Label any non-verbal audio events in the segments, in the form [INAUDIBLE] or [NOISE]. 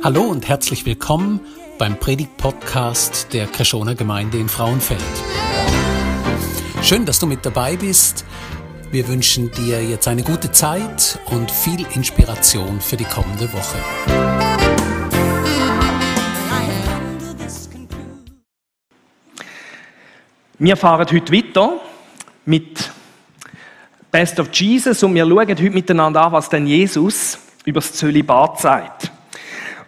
Hallo und herzlich willkommen beim Predigt-Podcast der Kreschoner Gemeinde in Frauenfeld. Schön, dass du mit dabei bist. Wir wünschen dir jetzt eine gute Zeit und viel Inspiration für die kommende Woche. Wir fahren heute weiter mit Best of Jesus und wir schauen heute miteinander an, was denn Jesus über das Zölibat sagt.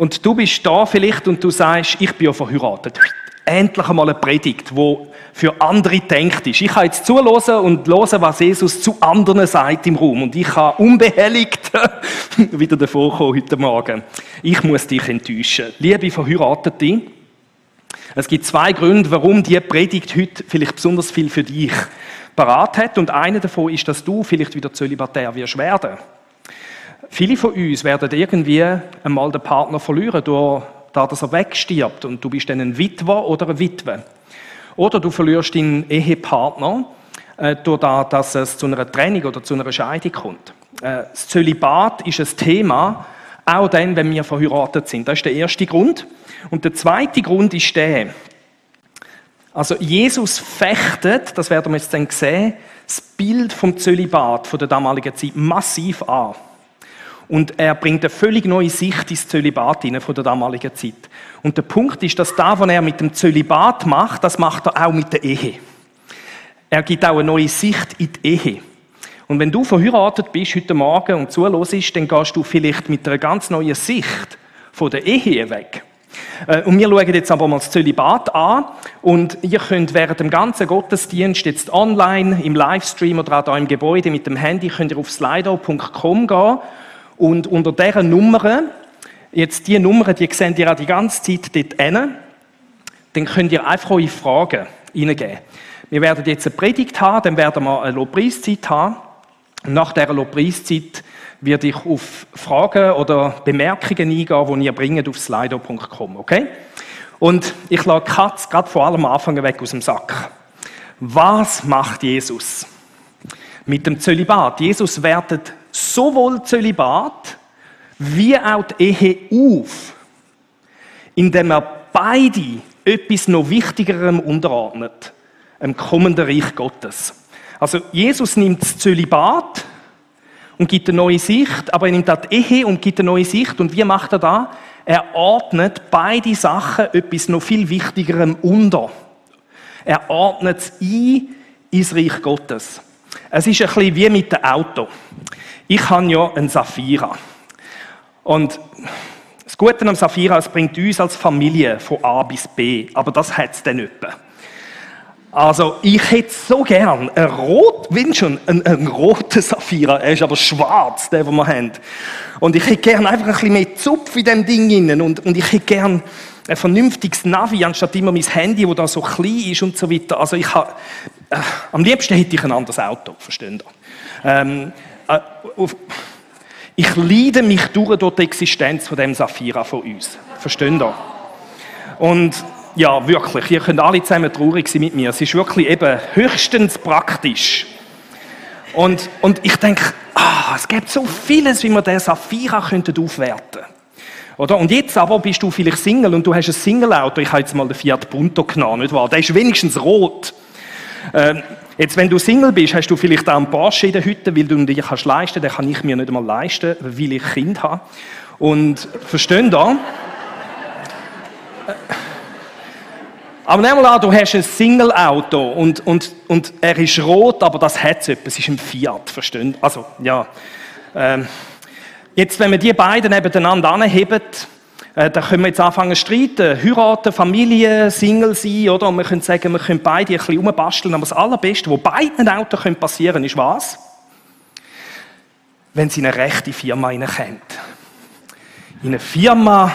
Und du bist da vielleicht und du sagst, ich bin ja verheiratet. Endlich einmal eine Predigt, wo für andere denkt ist. Ich kann jetzt zuhören und hören, was Jesus zu anderen sagt im Raum. Und ich kann unbehelligt [LAUGHS] wieder davor kommen heute Morgen. Ich muss dich enttäuschen. Liebe Verheiratete, es gibt zwei Gründe, warum die Predigt heute vielleicht besonders viel für dich parat hat. Und einer davon ist, dass du vielleicht wieder zölibatär wirst werden. Viele von uns werden irgendwie einmal den Partner verlieren, durch, dass er wegstirbt und du bist dann ein Witwer oder eine Witwe. Oder du verlierst deinen Ehepartner, äh, das, dass es zu einer Trennung oder zu einer Scheidung kommt. Äh, das Zölibat ist ein Thema, auch dann, wenn wir verheiratet sind. Das ist der erste Grund. Und der zweite Grund ist der, also Jesus fechtet, das werden wir jetzt dann sehen, das Bild vom Zölibat von der damaligen Zeit massiv an. Und er bringt eine völlig neue Sicht ins Zölibat hinein von der damaligen Zeit. Und der Punkt ist, dass das, was er mit dem Zölibat macht, das macht er auch mit der Ehe. Er gibt auch eine neue Sicht in die Ehe. Und wenn du verheiratet bist heute Morgen und zuhörst, dann gehst du vielleicht mit einer ganz neuen Sicht von der Ehe weg. Äh, und wir schauen jetzt aber mal das Zölibat an. Und ihr könnt während dem ganzen Gottesdienst jetzt online, im Livestream oder auch hier im Gebäude mit dem Handy, könnt ihr auf slido.com gehen und unter dieser Nummer, jetzt die Nummer, die seht ihr auch die ganze Zeit dort hin, dann könnt ihr einfach eure Fragen reingeben. Wir werden jetzt eine Predigt haben, dann werden wir eine Lobpreiszeit haben. Nach dieser Lobpreiszeit werde ich auf Fragen oder Bemerkungen eingehen, die ihr bringt auf slido.com, okay? Und ich lasse Katz gerade vor allem Anfang weg aus dem Sack. Was macht Jesus mit dem Zölibat? Jesus wertet sowohl Zölibat wie auch die Ehe auf, indem er beide etwas noch Wichtigerem unterordnet, im kommenden Reich Gottes. Also Jesus nimmt das Zölibat und gibt eine neue Sicht, aber er nimmt auch die Ehe und gibt eine neue Sicht. Und wie macht er das? Er ordnet beide Sachen etwas noch viel Wichtigerem unter. Er ordnet es ein ins Reich Gottes. Es ist ein bisschen wie mit dem Auto. Ich habe ja einen Safira. Und das Gute am Safira, es bringt uns als Familie von A bis B. Aber das hat es dann nicht. Also, ich hätte so gern einen rot, schon, einen, einen roten Saphira. Er ist aber schwarz, der, den wir haben. Und ich hätte gern einfach ein bisschen mehr Zupf in dem Ding innen. Und, und ich hätte gern ein vernünftiges Navi, anstatt immer mein Handy, das da so klein ist und so weiter. Also, ich habe, äh, am liebsten hätte ich ein anderes Auto, verstehen Sie? Ähm, äh, ich leide mich durch, die Existenz von dem Saphira von uns. Verstehen Sie? Und ja, wirklich, ihr könnt alle zusammen traurig sein mit mir. Es ist wirklich eben höchstens praktisch. Und, und ich denke, ah, es gibt so vieles, wie wir den Saphira könnten aufwerten oder? Und jetzt aber bist du vielleicht Single und du hast ein Single-Auto. Ich habe jetzt mal den Fiat Punto genommen, nicht wahr? Der ist wenigstens rot. Ähm, Jetzt, wenn du Single bist, hast du vielleicht auch einen Porsche in der Hütte, weil du dir kannst leisten. Den kann ich mir nicht einmal leisten, weil ich Kind habe. Und verstehen da? Aber nehmen wir an, du hast ein Single-Auto und, und, und er ist rot, aber das hat es Es ist ein Fiat, verstehen? Also, ja. Ähm, jetzt, wenn wir die beiden nebeneinander anheben, äh, da können wir jetzt anfangen zu streiten. Heiraten, Familie, Single sein, oder? Und wir können sagen, wir können beide ein bisschen rumbasteln. Aber das Allerbeste, was beiden Autos passieren ist was? Wenn sie in eine rechte Firma hineinkommt. In eine Firma,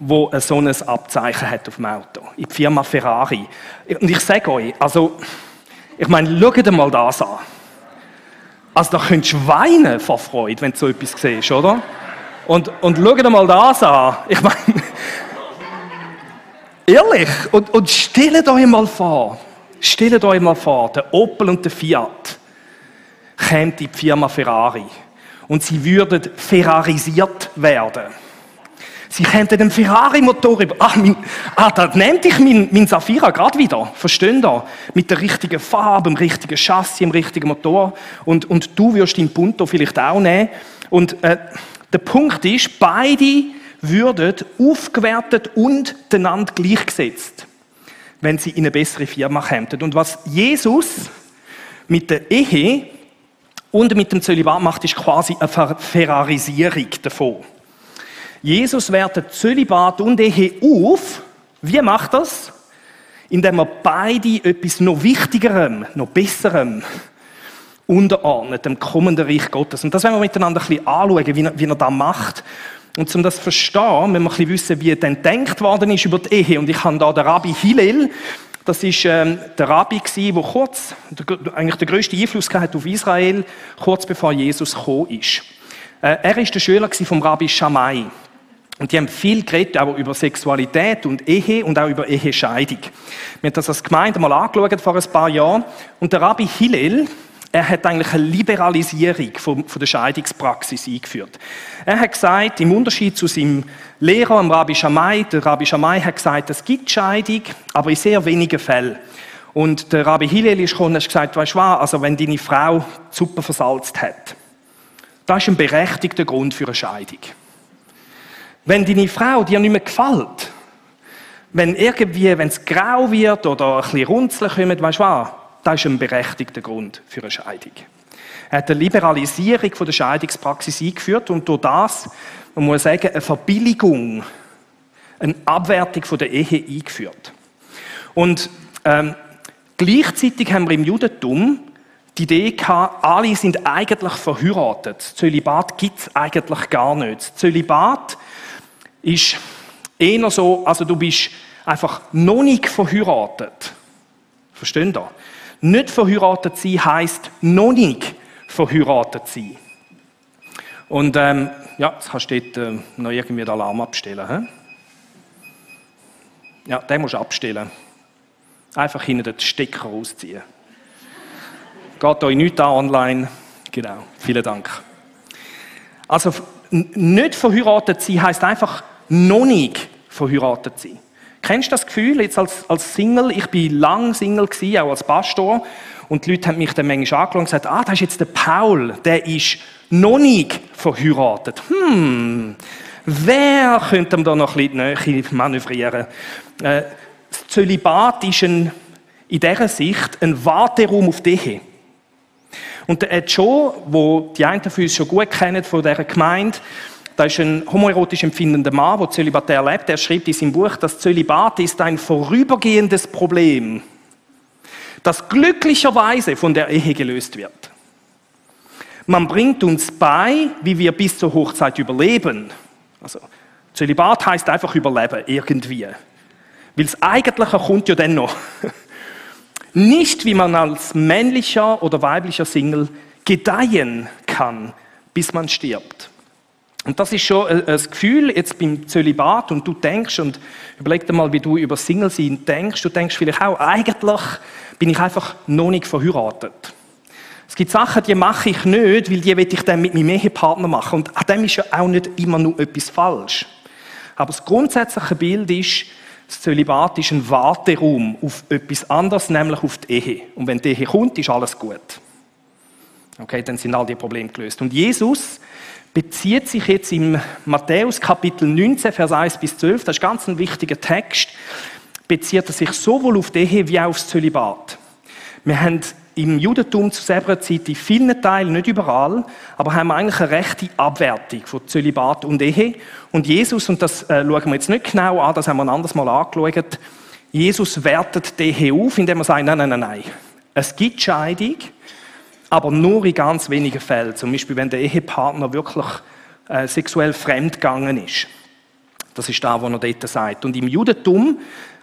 ein so ein Abzeichen hat auf dem Auto. In die Firma Ferrari. Und ich sage euch, also, ich meine, schaut mal das an. Also, da könntest du weinen vor Freude, wenn du so etwas siehst, oder? Und, und schau dir mal das an. Ich meine, ehrlich, und, und stellt euch mal vor, stellt euch mal vor, der Opel und der Fiat kämen die Firma Ferrari und sie würden ferrarisiert werden. Sie könnten den Ferrari-Motor über. Ah, mein, ah, da nennt ich mein, mein Safira gerade wieder. Verstehen da? Mit der richtigen Farbe, dem richtigen Chassis, dem richtigen Motor. Und, und du wirst den Punto vielleicht auch nehmen. Und äh, der Punkt ist, beide würden aufgewertet und einander gleichgesetzt, wenn sie in eine bessere Firma kämen. Und was Jesus mit der Ehe und mit dem Zölibat macht, ist quasi eine Ferrarisierung davon. Jesus wertet Zölibat und Ehe auf. Wie macht das? Indem er beide etwas noch Wichtigerem, noch Besserem unterordnet, dem kommenden Reich Gottes. Und das werden wir miteinander ein bisschen anschauen, wie er, wie er das macht. Und um das zu verstehen, müssen wir ein bisschen wissen, wie dann denkt worden ist über die Ehe. Und ich habe da den Rabbi Hillel, das ist ähm, der Rabbi der kurz, der, eigentlich der größte Einfluss hat auf Israel, kurz bevor Jesus gekommen ist. Äh, er ist der Schüler vom Rabbi Shammai. Und die haben viel geredet, auch über Sexualität und Ehe und auch über Ehescheidung. Wir haben das als Gemeinde mal angeschaut vor ein paar Jahren. Und der Rabbi Hillel, er hat eigentlich eine Liberalisierung von, der Scheidungspraxis eingeführt. Er hat gesagt, im Unterschied zu seinem Lehrer, dem Rabbi Shammai, der Rabbi Shammai hat gesagt, es gibt Scheidung, aber in sehr wenigen Fällen. Und der Rabbi Hillel ist gekommen und hat gesagt, weißt du was, also wenn deine Frau Suppe versalzt hat, das ist ein berechtigter Grund für eine Scheidung. Wenn deine Frau dir nicht mehr gefällt, wenn irgendwie, wenn es grau wird oder ein bisschen Runzeln kommt, weißt du was, das ist ein berechtigter Grund für eine Scheidung. Er hat eine Liberalisierung von der Scheidungspraxis eingeführt und durch das, man muss sagen, eine Verbilligung, eine Abwertung von der Ehe eingeführt. Und ähm, gleichzeitig haben wir im Judentum die Idee gehabt, alle sind eigentlich verheiratet. Zölibat gibt es eigentlich gar nicht. Zölibat ist eher so, also du bist einfach noch nicht verheiratet. Verstehen ihr? Nicht verheiratet sein heisst noch nicht verheiratet sein. Und ähm, ja, jetzt kannst du dort äh, noch irgendwie den Alarm abstellen. He? Ja, den musst du abstellen. Einfach hinten den Stecker rausziehen. Geht euch nicht an online. Genau, vielen Dank. Also, nicht verheiratet sein heisst einfach noch nicht verheiratet sein. Kennst du das Gefühl, jetzt als, als Single, ich bin lang Single gewesen, auch als Pastor, und die Leute haben mich dann manchmal angeschaut und gesagt, ah, das ist jetzt der Paul, der ist noch nicht verheiratet. Hm, wer könnte ihm da noch ein bisschen näher manövrieren? Äh, das Zölibat ist ein, in dieser Sicht ein Warteraum auf die Ehe. Und der Joe, wo die einen von uns schon gut kennen von dieser Gemeinde, da ist ein homoerotisch empfindender Mann, der zölibatär lebt. Er schreibt in seinem Buch, das Zölibat ist ein vorübergehendes Problem, das glücklicherweise von der Ehe gelöst wird. Man bringt uns bei, wie wir bis zur Hochzeit überleben. Also, Zölibat heißt einfach überleben, irgendwie. Weil das Eigentliche kommt ja dann noch. [LAUGHS] Nicht, wie man als männlicher oder weiblicher Single gedeihen kann, bis man stirbt. Und das ist schon ein Gefühl jetzt beim Zölibat und du denkst und überleg dir mal, wie du über Single sein denkst. Du denkst vielleicht auch, eigentlich bin ich einfach noch nicht verheiratet. Es gibt Sachen, die mache ich nicht, weil die will ich dann mit meinem Ehepartner machen. Und an dem ist ja auch nicht immer nur etwas falsch. Aber das grundsätzliche Bild ist, das Zölibat ist ein Warteraum auf etwas anderes, nämlich auf die Ehe. Und wenn die Ehe kommt, ist alles gut. Okay, dann sind all die Probleme gelöst. Und Jesus bezieht sich jetzt im Matthäus Kapitel 19, Vers 1 bis 12, das ist ganz ein wichtiger Text, bezieht er sich sowohl auf die Ehe wie auch aufs Zölibat. Wir haben im Judentum zu selber Zeit in vielen Teilen, nicht überall, aber haben wir eigentlich eine rechte Abwertung von Zölibat und Ehe. Und Jesus, und das äh, schauen wir jetzt nicht genau an, das haben wir ein anderes Mal angeschaut, Jesus wertet die Ehe auf, indem er sagt, nein, nein, nein, nein. Es gibt Scheidung, aber nur in ganz wenigen Fällen. Zum Beispiel, wenn der Ehepartner wirklich äh, sexuell fremdgegangen ist. Das ist da, wo er dort sagt. Und im Judentum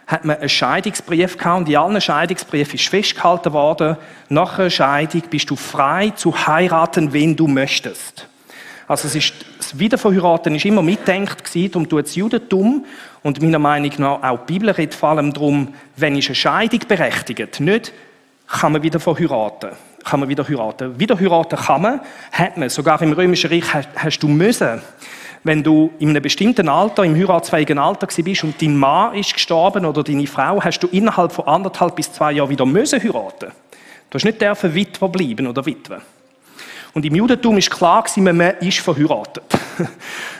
hat man einen Scheidungsbrief gehabt und in allen Scheidungsbriefen ist festgehalten worden, nach einer Scheidung bist du frei zu heiraten, wen du möchtest. Also es ist, das Wiederverheiraten ist immer mitdenkt gewesen, darum tut das Judentum und meiner Meinung nach auch die Bibel redet vor allem darum, wenn ist eine Scheidung berechtigt, nicht kann man wieder verheiraten kann man wieder heiraten. Wieder heiraten kann man, hat man. Sogar im Römischen Reich hast, du müssen, wenn du in einem bestimmten Alter, im heiratsfähigen Alter bist und dein Mann ist gestorben oder deine Frau, hast du innerhalb von anderthalb bis zwei Jahren wieder müssen heiraten. Du hast nicht dürfen Witwer bleiben oder Witwe. Und im Judentum ist klar gewesen, man ist verheiratet. [LAUGHS]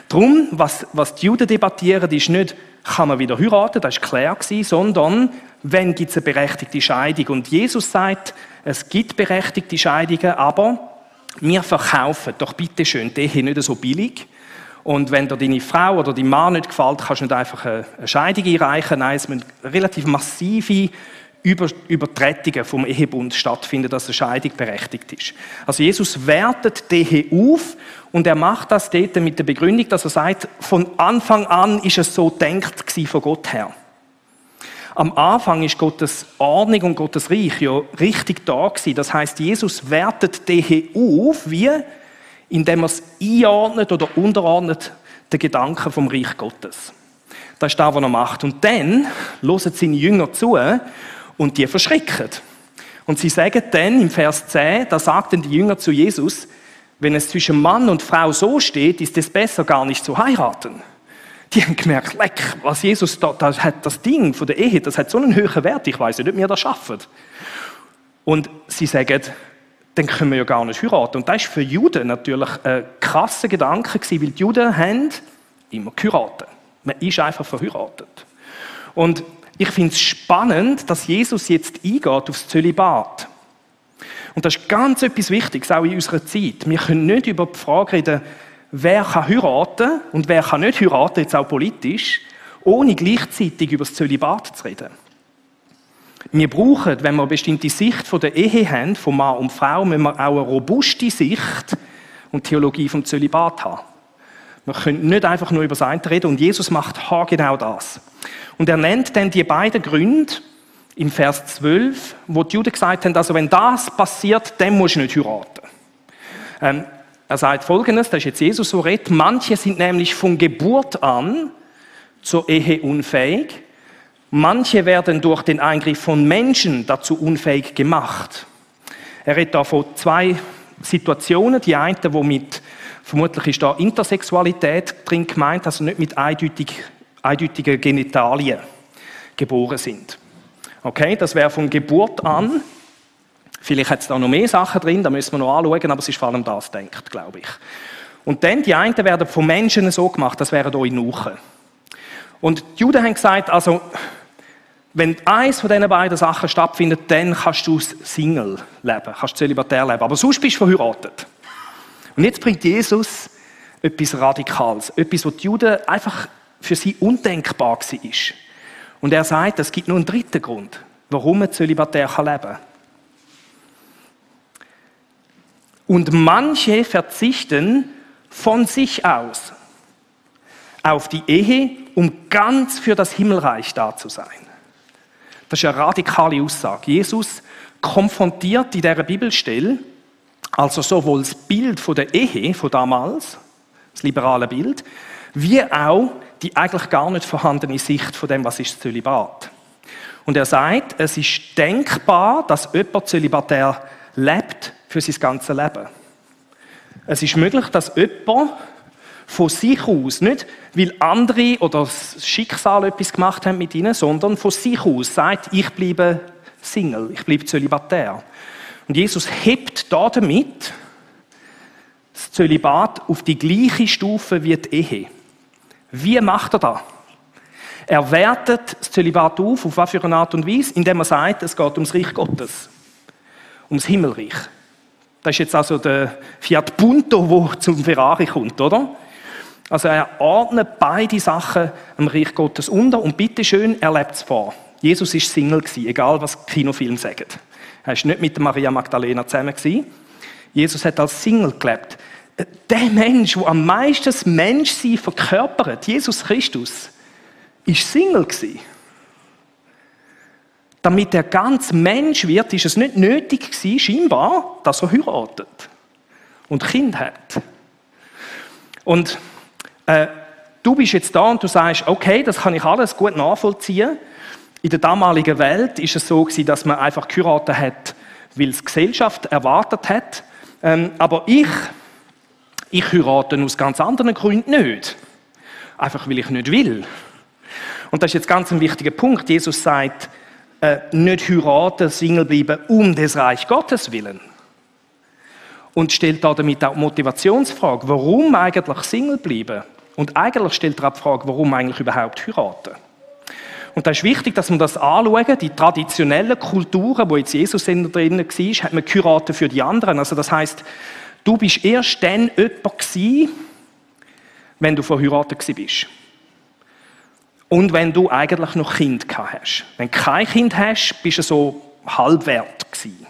Darum, was, was die Juden debattieren, ist nicht, kann man wieder heiraten, das war klar gewesen, sondern, wenn gibt es eine berechtigte Scheidung. Und Jesus sagt, es gibt berechtigte Scheidungen, aber wir verkaufen doch bitte schön die Ehe nicht so billig. Und wenn dir deine Frau oder dein Mann nicht gefällt, kannst du nicht einfach eine Scheidung einreichen. Nein, es müssen relativ massive über Übertretungen vom Ehebund stattfinden, dass eine Scheidung berechtigt ist. Also Jesus wertet die Ehe auf und er macht das dort mit der Begründung, dass er sagt, von Anfang an ist es so denkt von Gott her. Am Anfang ist Gottes Ordnung und Gottes Reich ja richtig da gewesen. Das heißt, Jesus wertet die Ehe auf, wie indem er es einordnet oder unterordnet den Gedanken vom Reich Gottes. Das ist das, was er macht. Und dann hören seine Jünger zu und die verschrecken. Und sie sagen dann im Vers 10, da sagten die Jünger zu Jesus, wenn es zwischen Mann und Frau so steht, ist es besser, gar nicht zu heiraten. Die haben gemerkt, leck, was Jesus da, das hat das Ding von der Ehe, das hat so einen höheren Wert, ich weiß nicht, ob wir das schaffen. Und sie sagen, dann können wir ja gar nicht heiraten. Und das ist für Juden natürlich ein krasser Gedanke weil die Juden haben immer geheiratet. Man ist einfach verheiratet. Und ich finde es spannend, dass Jesus jetzt eingeht aufs Zölibat. Und das ist ganz etwas Wichtiges, auch in unserer Zeit. Wir können nicht über die Frage reden, wer kann heiraten und wer kann nicht heiraten, jetzt auch politisch, ohne gleichzeitig über das Zölibat zu reden. Wir brauchen, wenn wir eine bestimmte Sicht von der Ehe haben, von Mann und Frau, müssen wir auch eine robuste Sicht und Theologie vom Zölibat haben. Wir können nicht einfach nur über das reden und Jesus macht genau das. Und er nennt dann die beiden Gründe im Vers 12, wo die Juden gesagt haben, also wenn das passiert, dann musst du nicht heiraten. Ähm, er sagt folgendes, das ist jetzt Jesus so redet, manche sind nämlich von Geburt an zur Ehe unfähig, manche werden durch den Eingriff von Menschen dazu unfähig gemacht. Er redet da von zwei Situationen, die eine, wo mit, vermutlich ist da Intersexualität drin gemeint, also nicht mit eindeutig eindeutige Genitalien geboren sind. Okay, das wäre von Geburt an. Vielleicht hat es da noch mehr Sachen drin, da müssen wir noch anschauen, aber es ist vor allem das denkt, glaube ich. Und dann, die einen werden von Menschen so gemacht, das wären euch Nuchen. Und die Juden haben gesagt, also, wenn eins von diesen beiden Sachen stattfindet, dann kannst du Single leben, kannst zölibatär leben. Aber sonst bist du verheiratet. Und jetzt bringt Jesus etwas Radikales. Etwas, was die Juden einfach für sie undenkbar war. Und er sagt, es gibt nur einen dritten Grund, warum ein Zölibatär leben kann. Und manche verzichten von sich aus auf die Ehe, um ganz für das Himmelreich da zu sein. Das ist eine radikale Aussage. Jesus konfrontiert in dieser Bibelstelle also sowohl das Bild von der Ehe von damals, das liberale Bild, wie auch die eigentlich gar nicht vorhandene Sicht von dem, was ist Zölibat. Und er sagt, es ist denkbar, dass jemand zölibatär lebt für sein ganzes Leben. Es ist möglich, dass jemand von sich aus, nicht weil andere oder das Schicksal etwas gemacht haben mit ihnen, sondern von sich aus sagt, ich bleibe Single, ich bleibe zölibatär. Und Jesus hebt da damit das Zölibat auf die gleiche Stufe wie die Ehe. Wie macht er das? Er wertet das Zölibat auf, auf was für eine Art und Weise? Indem er sagt, es geht ums Reich Gottes. Ums Himmelreich. Das ist jetzt also der Fiat Punto, der zum Ferrari kommt, oder? Also er ordnet beide Sachen am Reich Gottes unter und bitteschön, er lebt es vor. Jesus ist Single egal was Kinofilme sagen. Er ist nicht mit Maria Magdalena zusammen. Jesus hat als Single gelebt der Mensch, der am meisten Menschsein verkörpert, Jesus Christus, ist Single. Damit er ganz Mensch wird, ist es nicht nötig gewesen, scheinbar, dass er heiratet und Kind hat. Und äh, du bist jetzt da und du sagst, okay, das kann ich alles gut nachvollziehen. In der damaligen Welt ist es so gewesen, dass man einfach geheiratet hat, weil es die Gesellschaft erwartet hat. Ähm, aber ich Ich heirate aus ganz anderen Gründen nicht. Einfach weil ich nicht will. Und das ist jetzt ganz ein wichtiger Punkt. Jesus sagt, äh, nicht heiraten, Single bleiben um des Reich Gottes willen. Und stellt da damit auch die Motivationsfrage, warum eigentlich Single bleiben? Und eigentlich stellt er auch die Frage, warum eigentlich überhaupt heiraten? Und da ist wichtig, dass wir das anschauen. Die traditionellen Kulturen, wo jetzt Jesus drinnen war, hat man geheiratet für die anderen. Also das heißt, du bist erst dann jemand gewesen, wenn du verheiratet bist. Und wenn du eigentlich noch Kind hast. Wenn du kein Kind hast, bist du so halbwert gewesen.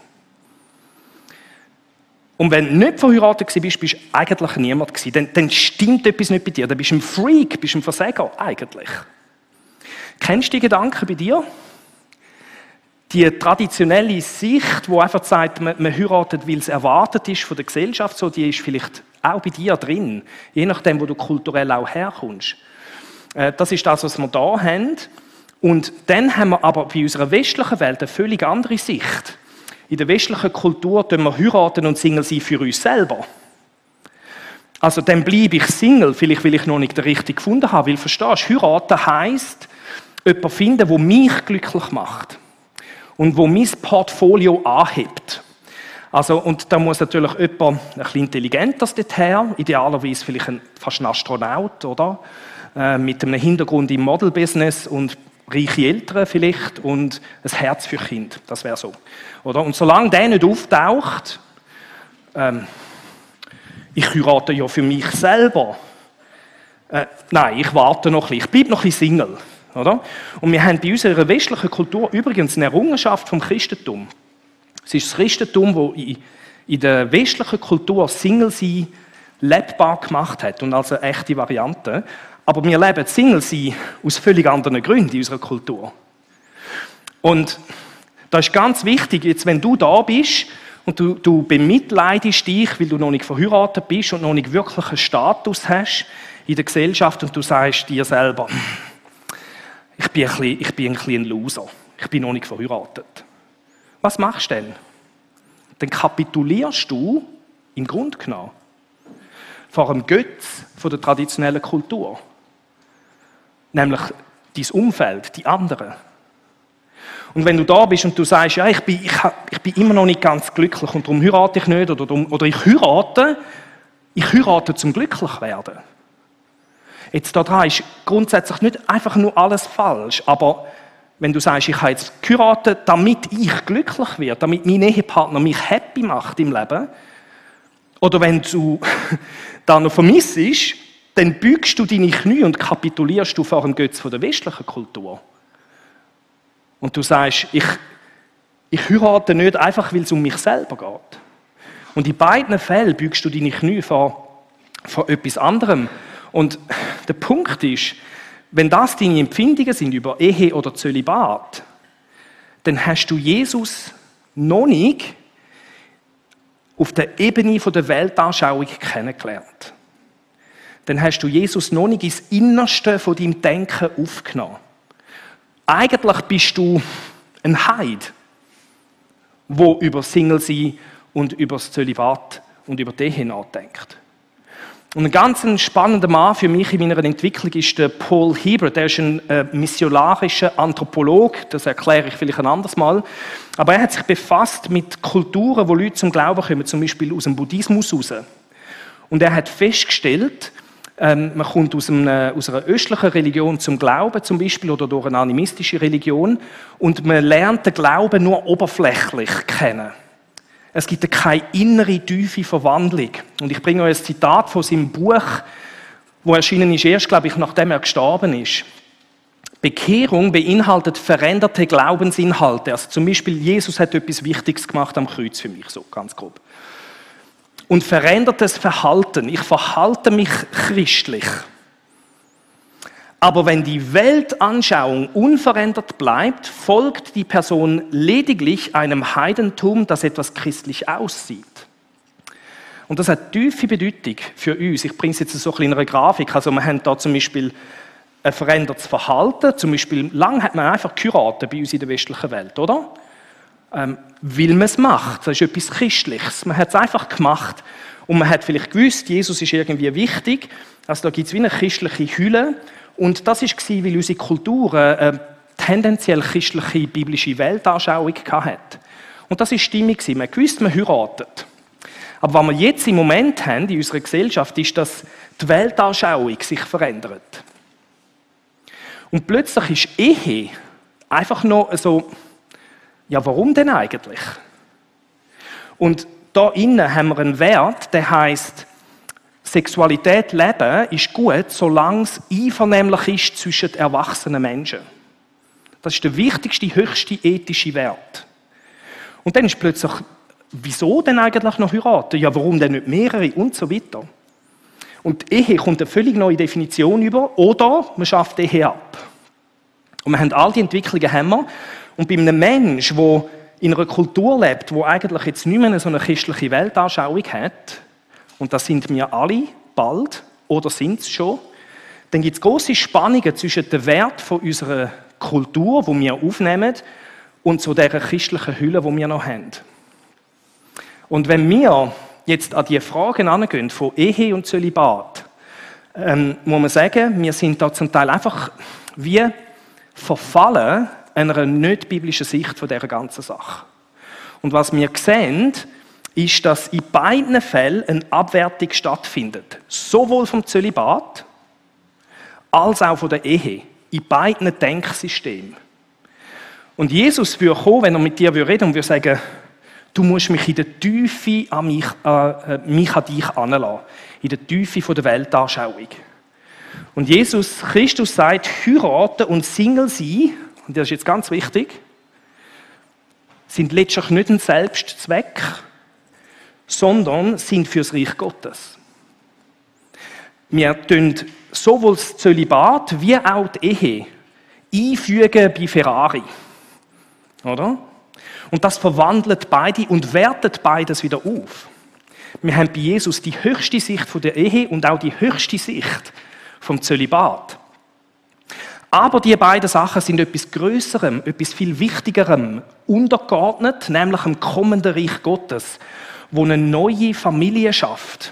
Und wenn du nicht verheiratet bist, bist du eigentlich niemand gewesen. Dann, dann stimmt etwas nicht bei dir. Dann bist du ein Freak, bist ein Versager, eigentlich. Kennst du die Gedanken bei dir? Die traditionelle Sicht, wo einfach sagt, man, man heiratet, weil es erwartet ist von der Gesellschaft, so, die ist vielleicht auch bei dir drin, je nachdem, wo du kulturell auch herkommst. Äh, das ist das, was wir da haben. Und dann haben wir aber bei unserer westlichen Welt eine völlig andere Sicht. In der westlichen Kultur tun wir heiraten und Single sein für uns selber. Also dann bleibe ich Single, vielleicht weil ich noch nicht den richtigen gefunden habe. Weil verstehst, du, heiraten heisst, jemanden finden, der mich glücklich macht und wo mein Portfolio anhebt. Also, und da muss natürlich jemand ein bisschen intelligenter dorthin, idealerweise vielleicht ein, fast ein Astronaut, oder? Äh, mit einem Hintergrund im Model-Business und reiche Eltern vielleicht und ein Herz für Kind. Das wäre so. Oder? Und solange der nicht auftaucht, ähm, ich heirate ja für mich selber. Äh, nein, ich warte noch ein bisschen. Ich bleibe noch ein bisschen Single. Oder? Und wir haben bei unserer westlichen Kultur übrigens eine Errungenschaft vom Christentum. Es ist das Christentum, das in der westlichen Kultur Single sein lebbar gemacht hat und also eine echte Variante. Aber wir leben Single sein aus völlig anderen Gründen in unserer Kultur. Und das ist ganz wichtig, jetzt wenn du da bist und du, du bemitleidest dich, weil du noch nicht verheiratet bist und noch nicht wirklich einen Status hast in der Gesellschaft und du sagst dir selber, ich bin, ein bisschen, ich bin ein, ein Loser. Ich bin noch nicht verheiratet. Was machst du denn? Dann kapitulierst du im Grunde genommen vor einem Götz von der traditionellen Kultur. Nämlich dein Umfeld, die anderen. Und wenn du da bist und du sagst, ja, ich bin, ich, ich bin immer noch nicht ganz glücklich und darum heirate ich nicht oder, oder ich heirate, ich heirate zum glücklich werden Jetzt da ist grundsätzlich nicht einfach nur alles falsch, aber wenn du sagst, ich habe jetzt geheiratet, damit ich glücklich werde, damit mein Ehepartner mich happy macht im Leben, oder wenn du [LAUGHS] da noch vermisst, dann bügst du deine Knie und kapitulierst du vor dem Götz von der westlichen Kultur. Und du sagst, ich, ich heirate nicht einfach, weil es um mich selber geht. Und in beiden Fällen bügst du deine Knie vor, vor etwas anderem. Und der Punkt ist, wenn das deine Empfindungen sind über Ehe oder Zölibat, dann hast du Jesus noch nicht auf der Ebene der Weltanschauung kennengelernt. Dann hast du Jesus noch nicht ins Innerste von deinem Denken aufgenommen. Eigentlich bist du ein Heid, wo über Single sein und über das Zölibat und über Ehe nachdenkt. Und ein ganz spannender Mann für mich in meiner Entwicklung ist der Paul Heber. Der ist ein äh, missionarischer Anthropolog. Das erkläre ich vielleicht ein anderes Mal. Aber er hat sich befasst mit Kulturen, wo Leute zum Glauben kommen, zum Beispiel aus dem Buddhismus raus. Und er hat festgestellt, ähm, man kommt aus, einem, aus, einer östlichen Religion zum Glauben zum Beispiel oder durch eine animistische Religion und man lernt den Glauben nur oberflächlich kennen. Es gibt keine innere, tiefe Verwandlung. Und ich bringe euch ein Zitat von seinem Buch, wo erschienen ist, erst, glaube ich, nachdem er gestorben ist. Bekehrung beinhaltet veränderte Glaubensinhalte. Also zum Beispiel, Jesus hat etwas Wichtiges gemacht am Kreuz für mich, so ganz grob. Und verändertes Verhalten. Ich verhalte mich christlich. Aber wenn die Weltanschauung unverändert bleibt, folgt die Person lediglich einem Heidentum, das etwas christlich aussieht. Und das hat tiefe Bedeutung für uns. Ich bringe es jetzt so ein in einer Grafik. Also wir haben da zum Beispiel ein verändertes Verhalten. Zum Beispiel, lang hat man einfach geheiratet bei uns in der westlichen Welt, oder? Ähm, weil man es macht. Das ist etwas Christliches. Man hat es einfach gemacht und man hat vielleicht gewusst, Jesus ist irgendwie wichtig. Also da gibt es wie eine christliche Hülle. Und das war, weil unsere Kultur eine tendenziell christliche biblische Weltanschauung hatte. Und das war stimmig. Man gewusst, man heiratet. Aber was wir jetzt im Moment haben in unserer Gesellschaft, ist, dass die Weltanschauung sich verändert. Und plötzlich ist Ehe einfach noch so, ja, warum denn eigentlich? Und da innen haben wir einen Wert, der heißt Sexualität leben ist gut, solange es einvernehmlich ist zwischen erwachsenen Menschen. Das ist der wichtigste, höchste ethische Wert. Und dann ist plötzlich, wieso denn eigentlich noch heiraten? Ja, warum denn nicht mehrere und so weiter? Und Ehe kommt eine völlig neue Definition über. Oder man schafft Ehe ab. Und wir haben all die Entwicklungen haben wir. Und bei einem Menschen, der in einer Kultur lebt, wo eigentlich jetzt nicht mehr so eine christliche Weltanschauung hat, und das sind wir alle bald oder sind es schon, dann gibt es große Spannungen zwischen dem Wert von unserer Kultur, wo wir aufnehmen, und so der christlichen Hülle, wo wir noch haben. Und wenn wir jetzt an die Fragen angehen von Ehe und Zölibat, ähm, muss man sagen, wir sind da zum Teil einfach wie verfallen einer nicht biblischen Sicht von dieser ganzen Sache. Und was wir sehen, ist, dass in beiden Fällen eine Abwertung stattfindet. Sowohl vom Zölibat als auch von der Ehe. In beiden Denksystemen. Und Jesus würde kommen, wenn er mit dir reden würde und würde sagen, du musst mich in der Tiefe an mich, äh, mich an dich anlassen. In der Tiefe der Weltanschauung. Und Jesus Christus sagt, heiraten und Single sein, und das ist jetzt ganz wichtig, sind letztlich nicht ein Selbstzweck, sondern sind fürs Reich Gottes. Wir tun sowohl das Zölibat wie auch die Ehe einfügen bei Ferrari. Oder? Und das verwandelt beide und wertet beides wieder auf. Wir haben bei Jesus die höchste Sicht von der Ehe und auch die höchste Sicht vom Zölibat. Aber die beiden Sachen sind etwas Größerem, etwas viel Wichtigerem untergeordnet, nämlich dem kommenden Reich Gottes, wo eine neue Familie schafft.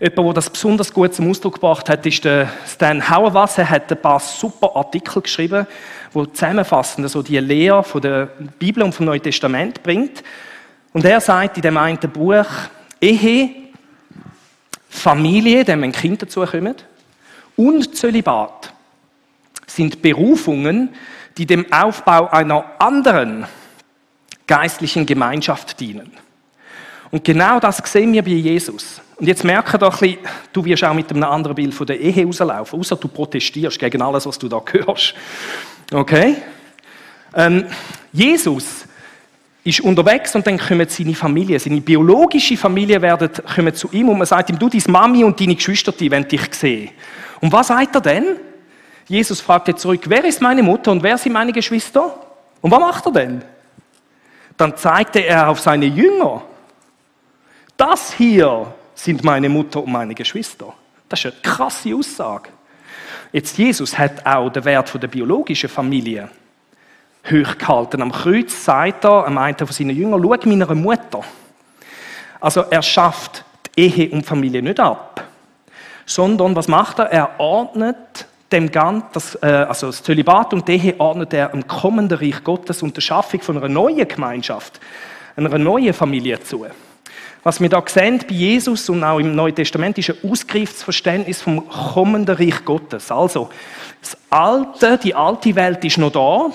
Jemand, der das besonders gut zum Ausdruck gebracht hat, ist der Stan Hauerwas. Er hat ein paar super Artikel geschrieben, wo zusammenfassend also die Lehre von der Bibel und vom Neuen Testament bringt. Und er sagt in dem einen Buch, Ehe, Familie, dem ein Kind dazukommen, und Zölibat sind Berufungen, die dem Aufbau einer anderen geistlichen Gemeinschaft dienen. Und genau das sehen wir bei Jesus. Und jetzt merke doch ein bisschen, du wirst auch mit einem anderen Bild von der Ehe rauslaufen, außer du protestierst gegen alles, was du da hörst. Okay? Ähm, Jesus ist unterwegs und dann kommt seine Familie, seine biologische Familie werden, kommen zu ihm und man sagt ihm, du, deine Mami und deine Geschwister, die wollen dich sehen. Und was sagt er denn? Jesus fragt jetzt zurück, wer ist meine Mutter und wer sind meine Geschwister? Und was macht er denn? Dann zeigte er auf seine Jünger. Das hier sind meine Mutter und meine Geschwister. Das ist eine krasse Aussage. Jetzt, Jesus hat auch den Wert der biologischen Familie hochgehalten. Am Kreuz sagt er, am einen von seinen Jüngern, schau meiner Mutter. Also er schafft die Ehe und Familie nicht ab, sondern was macht er? Er ordnet dem Ganzen, das, äh, also das Zölibat und Ehe ordnet er am kommenden Reich Gottes und der Schaffung von einer neuen Gemeinschaft, einer neuen Familie zu. Was wir da sehen bei Jesus und auch im Neuen Testament ist ein ausgereiftes Verständnis vom kommenden Reich Gottes. Also, das Alte, die alte Welt ist noch da,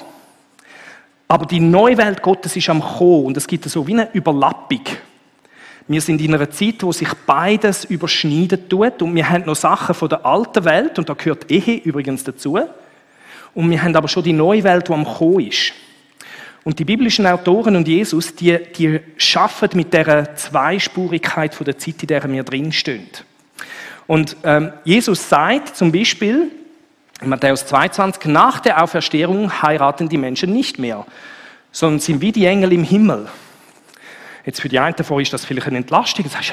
aber die neue Welt Gottes ist am Kommen und es gibt so wie eine Überlappung. Wir sind in einer Zeit, wo sich beides überschneiden tut und wir haben noch Sachen von der alten Welt und da gehört Ehe übrigens dazu. Und wir haben aber schon die neue Welt, die am Kommen ist. Und die biblischen Autoren und Jesus, die, die schaffen mit der Zweispurigkeit von der Zeit, in der wir drinstehen. Und ähm, Jesus sagt zum Beispiel in Matthäus 22, nach der Auferstehung heiraten die Menschen nicht mehr, sondern sind wie die Engel im Himmel. Jetzt für die einen davon ist das vielleicht eine Entlastung, sagst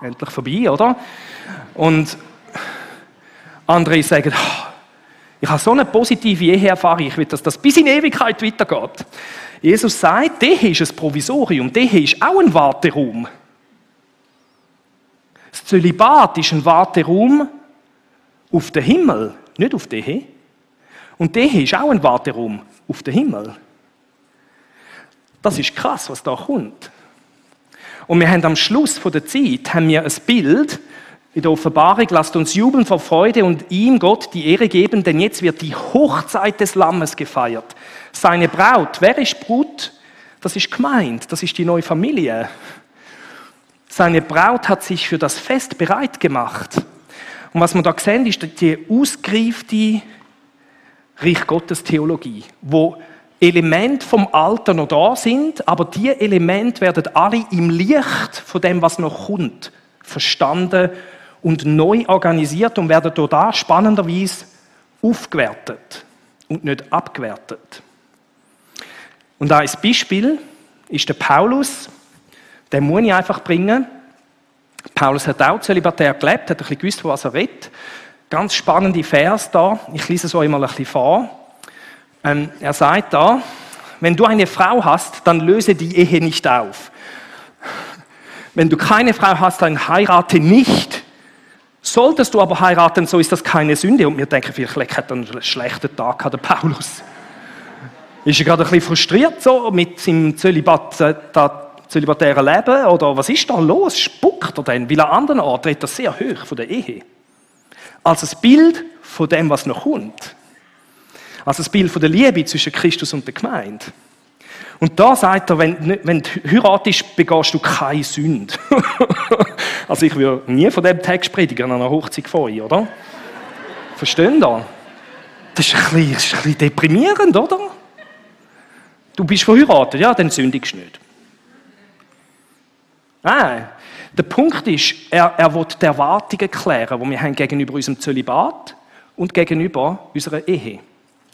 du, endlich vorbei, oder? Und andere sagen, oh, ich habe so eine positive Eheerfahrung, ich will, dass das bis in Ewigkeit weitergeht. Jesus sagt, der ist ein Provisorium, der ist auch ein Warteraum. Das Zölibat ist ein Warteraum auf den Himmel, nicht auf den hier. Und der ist auch ein Warteraum auf den Himmel. Das ist krass, was da kommt. Und wir haben am Schluss der Zeit haben wir ein Bild in der Offenbarung, lasst uns jubeln vor Freude und ihm, Gott, die Ehre geben, denn jetzt wird die Hochzeit des Lammes gefeiert. Seine Braut, wer ist Brut? Das ist gemeint, das ist die neue Familie. Seine Braut hat sich für das Fest bereit gemacht. Und was wir da sehen, ist die ausgereifte Reich Gottes Theologie, wo Elemente vom Alter noch da sind, aber die Elemente werden alle im Licht von dem, was noch kommt, verstanden und neu organisiert und werden dort da spannenderweise aufgewertet und nicht abgewertet. Und als Beispiel ist der Paulus, den muss ich einfach bringen. Paulus hat auch zölibatär gelebt, hat ein bisschen gewusst, was er redet. Ganz spannende Vers da. Ich lese es euch mal ein bisschen vor. Ähm, er sagt da, wenn du eine Frau hast, dann löse die Ehe nicht auf. Wenn du keine Frau hast, dann heirate nicht. Solltest du aber heiraten, so ist das keine Sünde. Und wir denken, vielleicht hat er einen schlechten Tag, der Paulus. Ist er gerade ein bisschen frustriert so mit seinem Zölibat, äh, zölibatären Leben? Oder was ist da los? Spuckt er denn? Weil an anderen Orten redet er sehr hoch von der Ehe. Als ein Bild von dem, was noch kommt. Als ein Bild der Liebe zwischen Christus und der Gemeinde. Und da sagt er, wenn, wenn du heiratest, begehst du keine Sünde. [LAUGHS] also ich würde nie von dem Text predigen an einer Hochzeit von euch, oder? Verstehen ihr? Das ist, ein bisschen, das ist ein bisschen deprimierend, oder? Du bist verheiratet, ja, dann sündigst du nicht. Nein, der Punkt ist, er, er will die Erwartungen klären, die wir haben gegenüber unserem Zölibat und gegenüber unserer Ehe.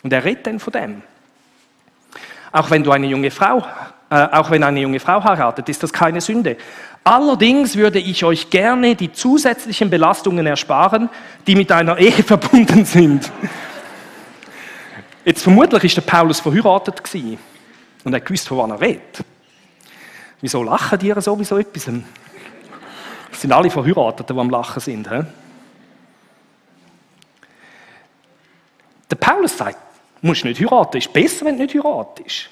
Und er redet dann von dem. Auch wenn du eine junge Frau, äh, auch wenn eine junge Frau heiratet, ist das keine Sünde. Allerdings würde ich euch gerne die zusätzlichen Belastungen ersparen, die mit einer Ehe [LAUGHS] verbunden sind. Jetzt vermutlich ist der Paulus verheiratet gewesen und er gewusst, von wann er redet. Wieso lachen die so wie so etwas? Es sind alle Verheirateten, die am Lachen sind. He? Der Paulus sagt, musst nicht heiraten, ist besser, wenn du nicht heiratest.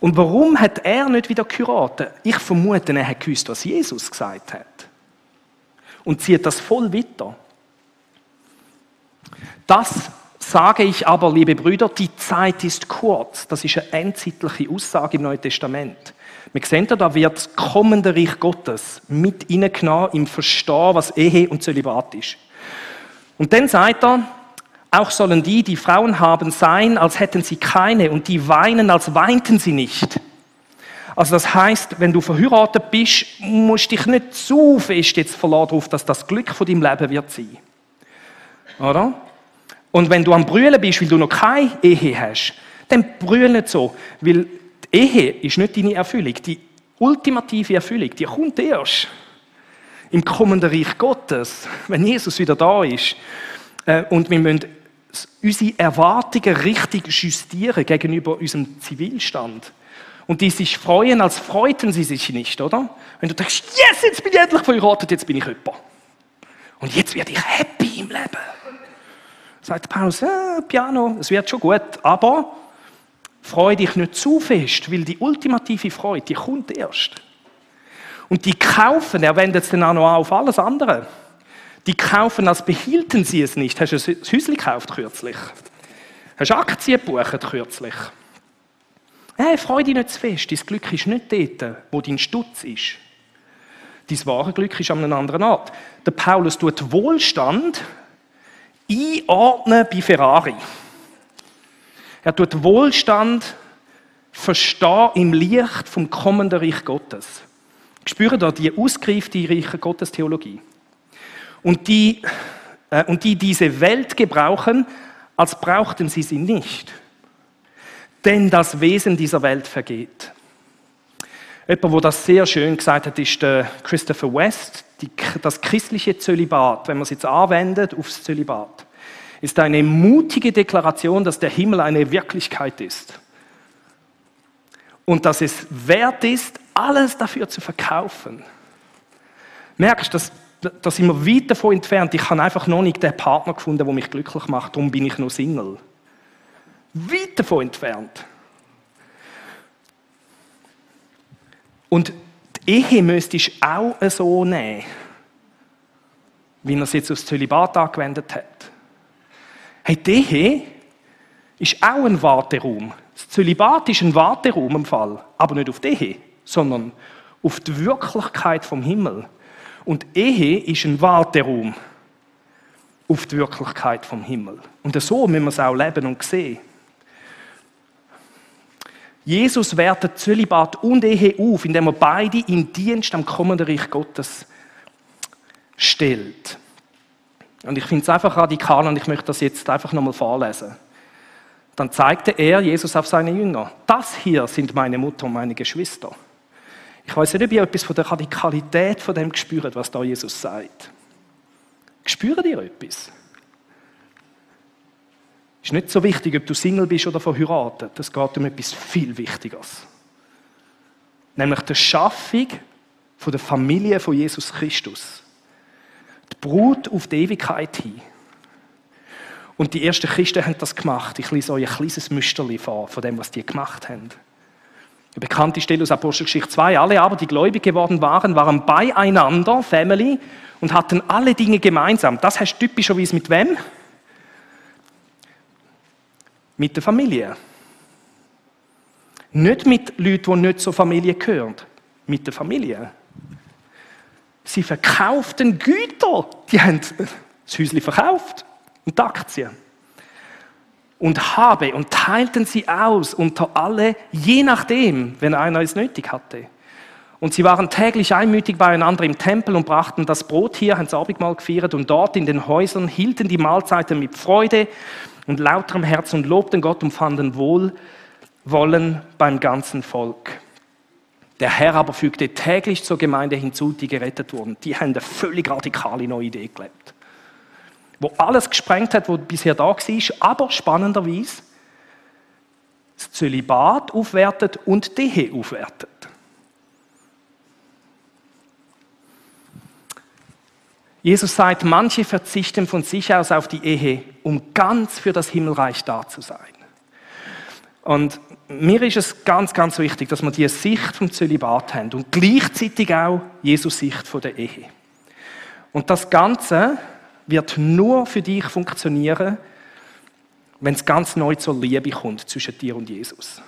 Und warum hat er nicht wieder geheiratet? Ich vermute, er hat gewusst, was Jesus gesagt hat. Und zieht das voll weiter. Das sage ich aber, liebe Brüder, die Zeit ist kurz. Das ist eine endzeitliche Aussage im Neuen Testament. Wir sehen da, da wird das kommende Reich Gottes mit hineingenommen im Verstehen, was Ehe und Zölibat ist. Und dann sagt er, auch sollen die, die Frauen haben, sein, als hätten sie keine und die weinen, als weinten sie nicht. Also das heißt, wenn du verheiratet bist, musst du dich nicht zu fest jetzt verlassen darauf, dass das Glück von deinem Leben wird sein. Oder? Und wenn du am Brüllen bist, weil du noch keine Ehe hast, dann brüll nicht so, weil die Ehe ist nicht deine Erfüllung. Die ultimative Erfüllung, die kommt erst im kommenden Reich Gottes, wenn Jesus wieder da ist. Äh, und wir müssen unsere Erwartungen richtig justieren gegenüber unserem Zivilstand. Und die sich freuen, als freuten sie sich nicht, oder? Wenn du denkst, yes, jetzt bin ich endlich verheiratet, jetzt bin ich jemand. Und jetzt werde ich happy im Leben. Sagt Paulus, ja, Piano, es wird schon gut, aber freu dich nicht zu fest, weil die ultimative Freude, die kommt erst. Und die kaufen, er wendet es dann auch noch auf alles andere. Die kaufen, als behielten sie es nicht. Hast du ein Häuschen gekauft kürzlich? Hast du Aktien gebucht kürzlich? Hey, freu dich nicht zu fest. Dein Glück ist nicht dort, wo dein Stutz ist. Dein wahre Glück ist an einem anderen Ort. Der Paulus tut Wohlstand einordnen bei Ferrari. Er tut Wohlstand verstehen im Licht vom kommenden Reich Gottes. Spüren da die ausgereifte Reiche Gottes Theologie und die, äh, und die diese Welt gebrauchen, als brauchten sie sie nicht. Denn das Wesen dieser Welt vergeht. Jemand, wo das sehr schön gesagt hat, ist der Christopher West. Die, das christliche Zölibat, wenn man es jetzt anwendet aufs Zölibat, ist eine mutige Deklaration, dass der Himmel eine Wirklichkeit ist. und dass es wert ist, alles dafür zu verkaufen. Merkst du, dass da sind wir weit davon entfernt. Ich habe einfach noch nicht den Partner gefunden, der mich glücklich macht. Darum bin ich noch Single. Weit davon entfernt. Und die Ehe müsstest du auch so nehmen, wie er es jetzt aufs Zölibat angewendet hat. Hey, die Ehe ist auch ein Warteraum. Das Zölibat ist ein Warteraum im Fall, aber nicht auf die Ehe, sondern auf die Wirklichkeit vom Himmel. Und Ehe ist ein Warteraum auf die Wirklichkeit vom Himmel. Und so müssen wir es auch leben und sehen. Jesus wertet Zölibat und Ehe auf, indem er beide in Dienst am kommenden Reich Gottes stellt. Und ich finde es einfach radikal und ich möchte das jetzt einfach nochmal vorlesen. Dann zeigte er, Jesus, auf seine Jünger. Das hier sind meine Mutter und meine Geschwister. Ich weiß nicht, ob ihr etwas von der Radikalität von dem spürt, was da Jesus sagt. Spürt ihr etwas? Ist nicht so wichtig, ob du Single bist oder verheiratet. Es geht um etwas viel Wichtigeres. Nämlich die Schaffung der Familie von Jesus Christus. Die Brut auf die Ewigkeit hin. Und die ersten Christen haben das gemacht. Ich lese euch ein kleines Müsterli vor, von dem, was die gemacht haben. Eine bekannte Stelle aus Apostelgeschichte 2. Alle aber, die gläubig geworden waren, waren beieinander, Family, und hatten alle Dinge gemeinsam. Das heißt typischerweise mit wem? Mit der Familie. Nicht mit Leuten, die nicht zur Familie gehören. Mit der Familie. Sie verkauften Güter. Die haben das Häuschen verkauft und die Aktien. Und habe und teilten sie aus unter alle, je nachdem, wenn einer es nötig hatte. Und sie waren täglich einmütig beieinander im Tempel und brachten das Brot hier, das Abendmahl gefeiert und dort in den Häusern hielten die Mahlzeiten mit Freude und lauterem Herz und lobten Gott und fanden Wohlwollen beim ganzen Volk. Der Herr aber fügte täglich zur Gemeinde hinzu, die gerettet wurden. Die haben eine völlig radikale neue Idee gelebt. Wo alles gesprengt hat, was bisher da war, aber spannenderweise das Zölibat aufwertet und die Ehe aufwertet. Jesus sagt, manche verzichten von sich aus auf die Ehe, um ganz für das Himmelreich da zu sein. Und mir ist es ganz, ganz wichtig, dass wir die Sicht vom Zölibat haben und gleichzeitig auch Jesus Sicht von der Ehe. Und das Ganze wird nur für dich funktionieren, wenn es ganz neu zur Liebe kommt zwischen dir und Jesus.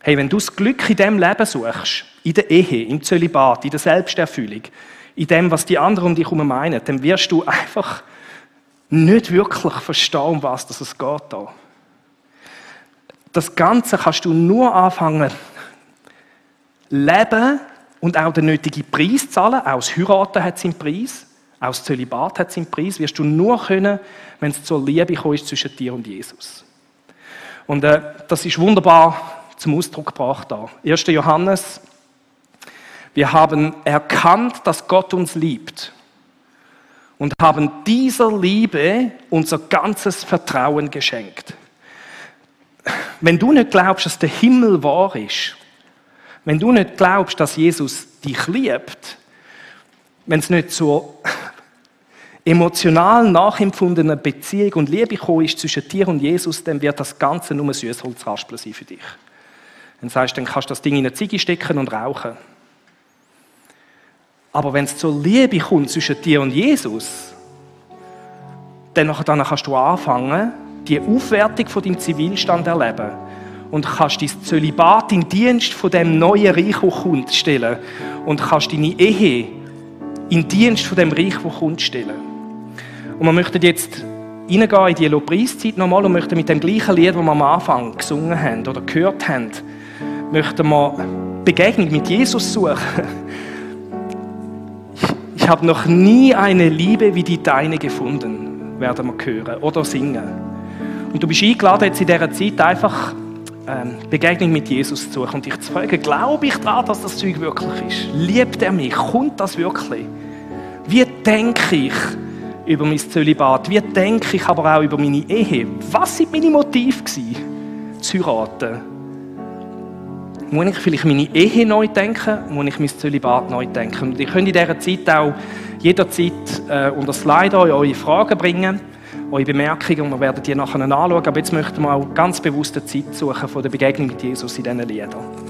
Hey, wenn du das Glück in dem Leben suchst, in der Ehe, im Zölibat, in der Selbsterfüllung, in dem, was die anderen um dich herum meinen, dann wirst du einfach nicht wirklich verstehen, um was es geht da. Das Ganze kannst du nur anfangen, leben und auch den nötigen Preis zahlen. Auch das Heiraten hat seinen Preis. Das Zölibat hat seinen Preis. Wirst du nur können, wenn es zur Liebe kommt zwischen dir und Jesus. Und äh, das ist wunderbar zum Ausdruck gebracht da. 1. Johannes wir haben erkannt, dass Gott uns liebt und haben dieser Liebe unser ganzes Vertrauen geschenkt. Wenn du nicht glaubst, dass der Himmel wahr ist, wenn du nicht glaubst, dass Jesus dich liebt, wenn es nicht zur emotional nachempfundenen Beziehung und Liebe gekommen ist zwischen dir und Jesus, dann wird das Ganze nur ein Süßholzraspel sein für dich. Dann sagst du, dann kannst du das Ding in eine Ziege stecken und rauchen. Aber wenn es zur Liebe kommt zwischen dir und Jesus, dann, dann kannst du anfangen, die Aufwertung von deinem Zivilstand erleben und kannst dein Zölibat in Dienst von dem neuen Reich, das kommt, stellen und kannst deine Ehe in Dienst von dem Reich, das kommt, stellen. Und wir möchten jetzt reingehen in die Lobpreiszeit nochmal und möchten mit dem gleichen Lied, das wir am Anfang gesungen haben oder gehört haben, möchten wir Begegnung mit Jesus suchen ich habe noch nie eine Liebe wie die deine gefunden, werden wir hören oder singen. Und du bist eingeladen, jetzt in dieser Zeit einfach ähm, Begegnung mit Jesus zu suchen und dich zu fragen, glaube ich daran, dass das Zeug wirklich ist? Liebt er mich? Kommt das wirklich? Wie denke ich über mein Zölibat? Wie denke ich aber auch über meine Ehe? Was sind meine Motive zu heiraten? Muss ich vielleicht meine Ehe neu denken? Muss ich mein Zölibat neu denken? Und ihr könnt in dieser Zeit auch jederzeit äh, unter Slide eure Fragen bringen, eure Bemerkungen und wir werden die nachher anschauen. Aber jetzt möchten wir auch ganz bewusst eine Zeit suchen von der Begegnung mit Jesus in diesen Liedern.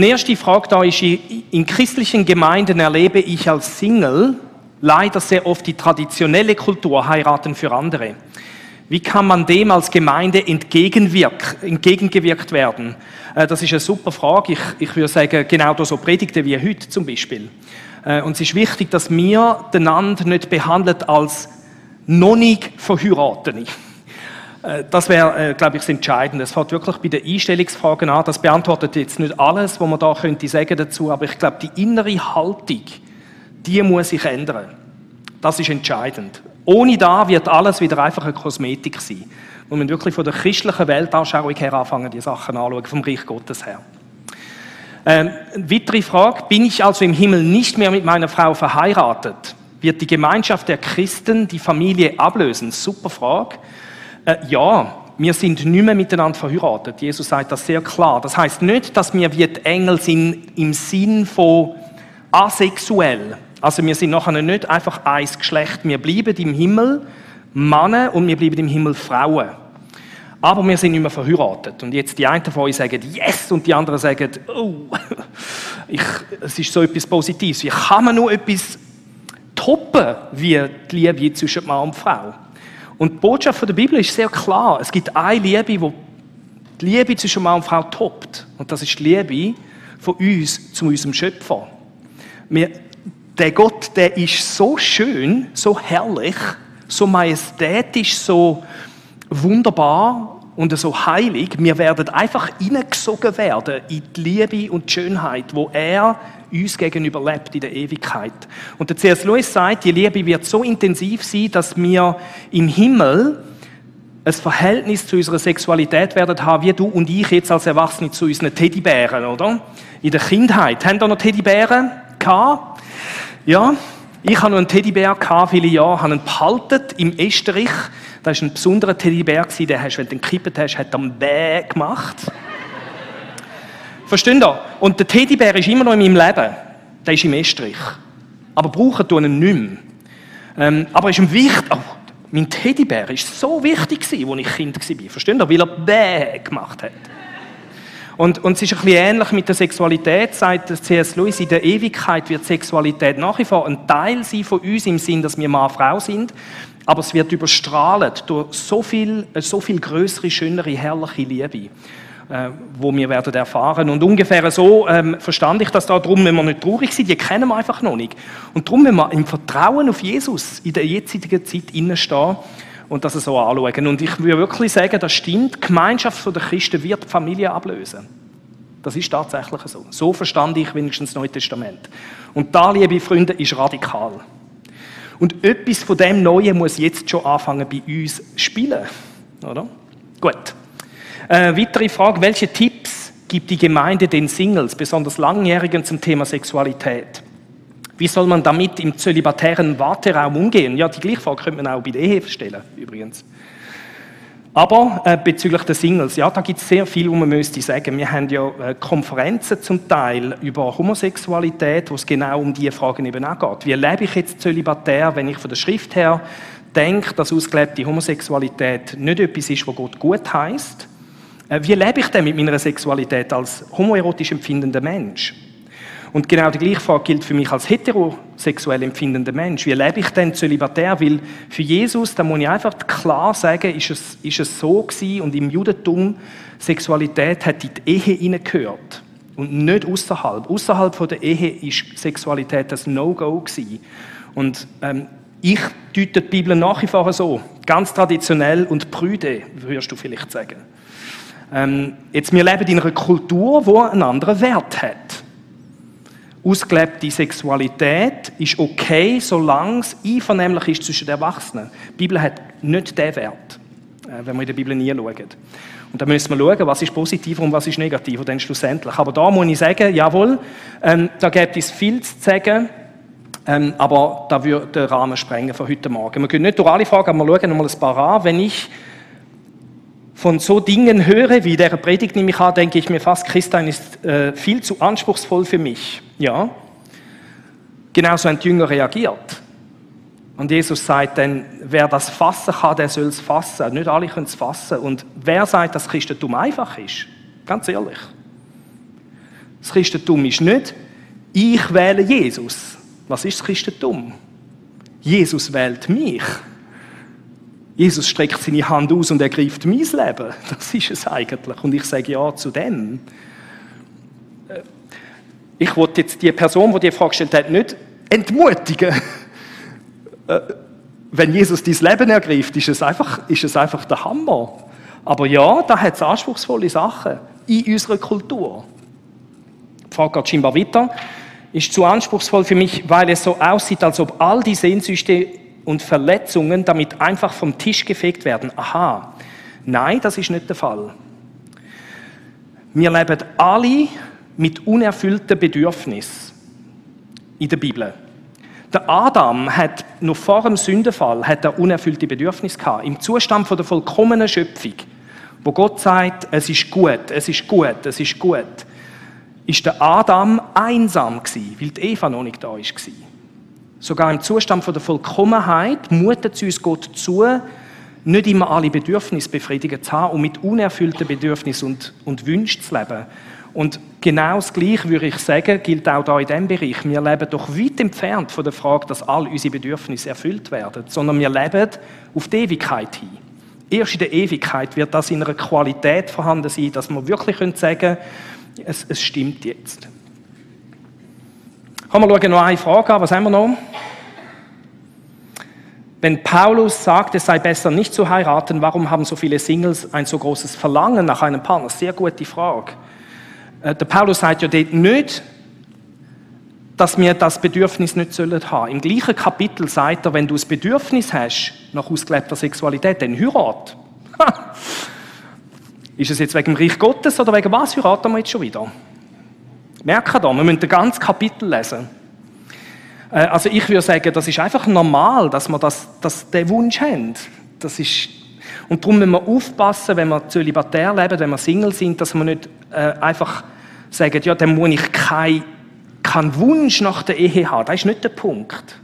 Eine erste Frage da ist, in christlichen Gemeinden erlebe ich als Single leider sehr oft die traditionelle Kultur heiraten für andere. Wie kann man dem als Gemeinde entgegengewirkt werden? Äh, das ist eine super Frage. Ich, ich würde sagen, genau so Predigten wie heute zum Beispiel. Äh, und es ist wichtig, dass wir einander nicht behandelt als noch nicht. Äh, das wäre, glaube ich, das Entscheidende. Es fängt wirklich bei den Einstellungsfragen an. Das beantwortet jetzt nicht alles, was man da könnte sagen dazu, aber ich glaube, die innere Haltung, die muss sich ändern. Das ist entscheidend. Ohne da wird alles wieder einfach eine Kosmetik sein. Und wir wirklich von der christlichen Weltanschauung her anfangen, die Sachen anzuschauen, vom Reich Gottes her. Ähm, weitere Frage. Bin ich also im Himmel nicht mehr mit meiner Frau verheiratet? Wird die Gemeinschaft der Christen die Familie ablösen? Super Frage. Äh, ja, wir sind nicht mehr miteinander verheiratet. Jesus sagt das sehr klar. Das heißt nicht, dass wir wie die Engel sind im Sinn von asexuell. Also wir sind nachher nicht einfach ein Geschlecht. Wir bleiben im Himmel Männer und wir bleiben im Himmel Frauen. Aber wir sind nicht mehr verheiratet. Und jetzt die einen von euch sagen Yes und die anderen sagen Oh, [LAUGHS] ich, es ist so etwas Positives. Wie kann man nur etwas toppen wie die Liebe zwischen Mann und Frau? Und die Botschaft der Bibel ist sehr klar. Es gibt eine Liebe, die die Liebe zwischen Mann und Frau toppt. Und das ist die Liebe von uns zu unserem Schöpfer. Wir der Gott, der ist so schön, so herrlich, so majestätisch, so wunderbar und so heilig. Wir werden einfach hineingesogen werden in die Liebe und die Schönheit, wo er uns gegenüber lebt in der Ewigkeit. Und der C.S. Lewis sagt, die Liebe wird so intensiv sein, dass wir im Himmel ein Verhältnis zu unserer Sexualität werden haben, wie du und ich jetzt als Erwachsene zu unseren Teddybären, oder? In der Kindheit. Haben da noch Teddybären gehabt? Ja, ich habe noch einen Teddybär gehabt, viele Jahre, habe ihn behalten im Esterich. Das war ein besonderer Teddybär, der hast, wenn du ihn gekippt hast, hat er Bäh gemacht. Versteht ihr? Und der Teddybär ist immer noch in meinem Leben. Der ist im Estrich. Aber brauchen tun ihn nicht mehr. Ähm, aber ist ihm wichtig, oh, mein Teddybär war so wichtig, als ich Kind war. Versteht ihr? Weil er Bäh gemacht hat. Und, und es ist ein bisschen ähnlich mit der Sexualität, sagt C.S. Lewis, in der Ewigkeit wird Sexualität nach wie vor ein Teil sein von uns im Sinn, dass wir Mann, Frau sind, aber es wird überstrahlt durch so viel, so viel größere, schönere, herrliche Liebe äh, wo wir werden erfahren. Und ungefähr so ähm, verstand ich das da. Darum, wenn wir nicht traurig sind, die kennen wir einfach noch nicht. Und darum, wenn wir im Vertrauen auf Jesus in der jetzigen Zeit stehen und das so anschauen. Und ich würde wirklich sagen, das stimmt. Die Gemeinschaft der Christen wird die Familie ablösen. Das ist tatsächlich so. So verstand ich wenigstens das Neue Testament. Und da, liebe Freunde, ist radikal. Und etwas von dem Neuen muss jetzt schon anfangen bei uns spielen. Oder? Gut. Äh, weitere Frage. Welche Tipps gibt die Gemeinde den Singles, besonders Langjährigen, zum Thema Sexualität? Wie soll man damit im zölibatären Warteraum umgehen? Ja, die gleiche Frage könnte man auch bei der Ehe stellen, übrigens. Aber äh, bezüglich der Singles, ja, da gibt es sehr viel, was man müsste sagen. Wir haben ja äh, Konferenzen zum Teil über Homosexualität, wo es genau um diese Fragen eben auch geht. Wie lebe ich jetzt zölibatär, wenn ich von der Schrift her denke, dass ausgelebte Homosexualität nicht etwas ist, was Gott gut heißt? Äh, wie lebe ich denn mit meiner Sexualität als homoerotisch empfindender Mensch? Und genau die gleiche Frage gilt für mich als heterosexuell empfindender Mensch. Wie lebe ich denn zölibatär? Weil für Jesus, da muss ich einfach klar sagen, ist es, ist es so gewesen und im Judentum, Sexualität hat in die Ehe hineingehört. Und nicht außerhalb. Außerhalb der Ehe ist Sexualität das No-Go gewesen. Und ähm, ich deute die Bibel nach wie vor so. Ganz traditionell und prüde, würdest du vielleicht sagen. Ähm, jetzt, wir leben in einer Kultur, die einen anderen Wert hat ausgelebte Sexualität ist okay, solange es einvernehmlich ist zwischen den Erwachsenen. Die Bibel hat nicht den Wert, äh, wenn wir in der Bibel nie schauen. Und da müssen wir schauen, was ist positiv und was ist negativ, und dann schlussendlich. Aber da muss ich sagen, jawohl, ähm, da gibt es viel zu sagen, ähm, aber da würde den Rahmen sprengen von heute Morgen. Wir können nicht durch alle Fragen, aber wir schauen noch mal ein paar an. Wenn ich von so Dingen höre, wie der Predigt nehme ich an, denke ich mir fast, Christian ist äh, viel zu anspruchsvoll für mich. Ja, genauso ein Jünger reagiert. Und Jesus sagt dann, wer das fassen kann, der soll es fassen. Nicht alle können es fassen. Und wer sagt, dass Christentum einfach ist? Ganz ehrlich. Das Christentum ist nicht, ich wähle Jesus. Was ist das Christentum? Jesus wählt mich. Jesus streckt seine Hand aus und ergreift mein Leben. Das ist es eigentlich. Und ich sage ja zu dem. Ich wollte jetzt die Person, die die Frage gestellt hat, nicht entmutigen. Äh, wenn Jesus dein Leben ergreift, ist es einfach, ist es einfach der Hammer. Aber ja, da hat es anspruchsvolle Sachen in unserer Kultur. Die Frage geht scheinbar weiter. Ist zu anspruchsvoll für mich, weil es so aussieht, als ob all die Sehnsüchte und Verletzungen damit einfach vom Tisch gefegt werden. Aha. Nein, das ist nicht der Fall. Wir leben alle mit unerfüllten Bedürfnissen in der Bibel. Der Adam hat noch vor dem Sündenfall hat er unerfüllte Bedürfnisse gehabt. Im Zustand von der vollkommenen Schöpfung, wo Gott sagt, es ist gut, es ist gut, es ist gut, ist der Adam einsam gewesen, weil die Eva noch nicht da war. Sogar im Zustand von der Vollkommenheit mutet es uns Gott zu, nicht immer alle Bedürfnisse befriedigt zu haben und mit unerfüllten Bedürfnissen und, und Wünschen zu leben. Und genau das Gleiche, würde ich sagen, gilt auch da in diesem Bereich. Wir leben doch weit entfernt von der Frage, dass all unsere Bedürfnisse erfüllt werden, sondern wir leben auf die Ewigkeit hin. Erst in der Ewigkeit wird das in einer Qualität vorhanden sein, dass wir wirklich sagen können, es, es stimmt jetzt. Kommen wir schauen noch eine Frage an. Was haben wir noch? Wenn Paulus sagt, es sei besser nicht zu heiraten, warum haben so viele Singles ein so großes Verlangen nach einem Partner? Sehr gute Frage. Äh, der Paulus sagt ja dort nicht, dass wir das Bedürfnis nicht sollen haben. Im gleichen Kapitel sagt er, wenn du das Bedürfnis hast nach ausgelebter Sexualität, dann heirat. [LAUGHS] Ist es jetzt wegen dem Reich Gottes oder wegen was heiraten wir jetzt schon wieder? Merken da, wir müssen das ganze Kapitel lesen. Äh, also ich würde sagen, das ist einfach normal, dass wir das, das, den Wunsch haben. Das ist und darum müssen wir aufpassen, wenn wir zölibatär leben, wenn wir Single sind, dass wir nicht äh, einfach sagen, ja, dann muss ich keinen kein Wunsch nach der Ehe haben. Das ist nicht der Punkt.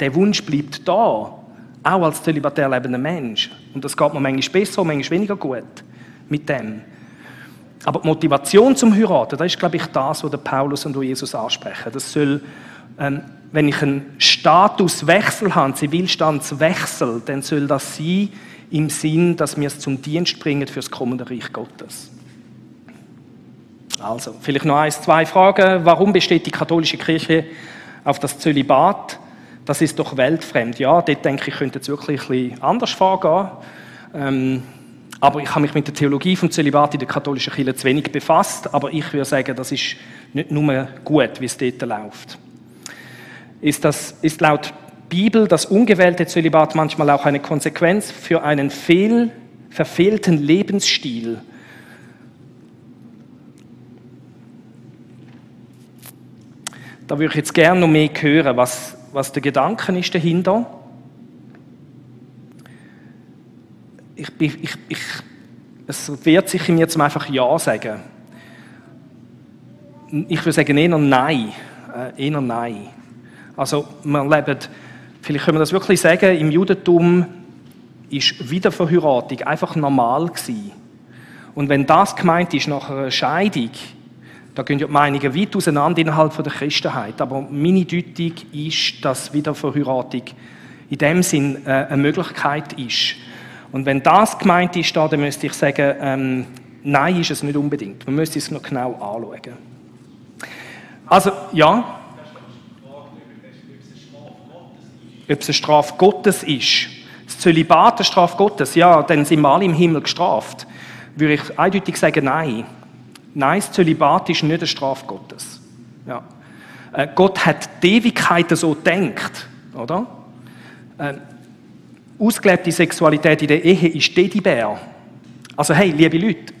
Der Wunsch bleibt da, auch als zölibatär lebender Mensch. Und das geht mir manchmal besser, manchmal weniger gut mit dem. Aber die Motivation zum Heiraten, das ist, glaube ich, das, was Paulus und Jesus ansprechen. Das soll, ähm, wenn ich einen Statuswechsel habe, einen Zivilstandswechsel, dann soll das sein, im Sinn, dass wir es zum Dienst bringen für das kommende Reich Gottes. Also, vielleicht noch eins, zwei Fragen. Warum besteht die katholische Kirche auf das Zölibat? Das ist doch weltfremd. Ja, dort denke ich, könnte es wirklich ein bisschen anders vorgehen. Ähm, aber ich habe mich mit der Theologie vom Zölibat in der katholischen Kirche zu wenig befasst. Aber ich würde sagen, das ist nicht nur gut, wie es dort läuft. Ist, das, ist laut Bibel das ungewählte Zölibat manchmal auch eine Konsequenz für einen fehl, verfehlten Lebensstil. Da würde ich jetzt gerne noch mehr hören, was, was der Gedanke ist dahinter. Ich, ich, ich, es wehrt sich in mir zum einfach Ja sagen. Ich würde sagen eher Nein. Äh, eher Nein. Also, man lebt Vielleicht können wir das wirklich sagen, im Judentum ist Wiederverheiratung einfach normal gewesen. Und wenn das gemeint ist nach einer Scheidung, da gehen ja Meinungen weit auseinander innerhalb der Christenheit. Aber meine Deutung ist, dass Wiederverheiratung in dem Sinn äh, eine Möglichkeit ist. Und wenn das gemeint ist, dann müsste ich sagen, ähm, nein, ist es nicht unbedingt. Man müsste es noch genau anschauen. Also, ja. ob es eine Strafe Gottes ist. Das Zölibat eine Strafe Gottes, ja, dann sind wir alle im Himmel gestraft. Würde ich eindeutig sagen, nein. Nein, das Zölibat ist nicht eine Strafe Gottes. Ja. Äh, Gott hat die Ewigkeit so gedacht, oder? Äh, ausgelebte Sexualität in der Ehe ist Teddybär. Also hey, liebe Leute,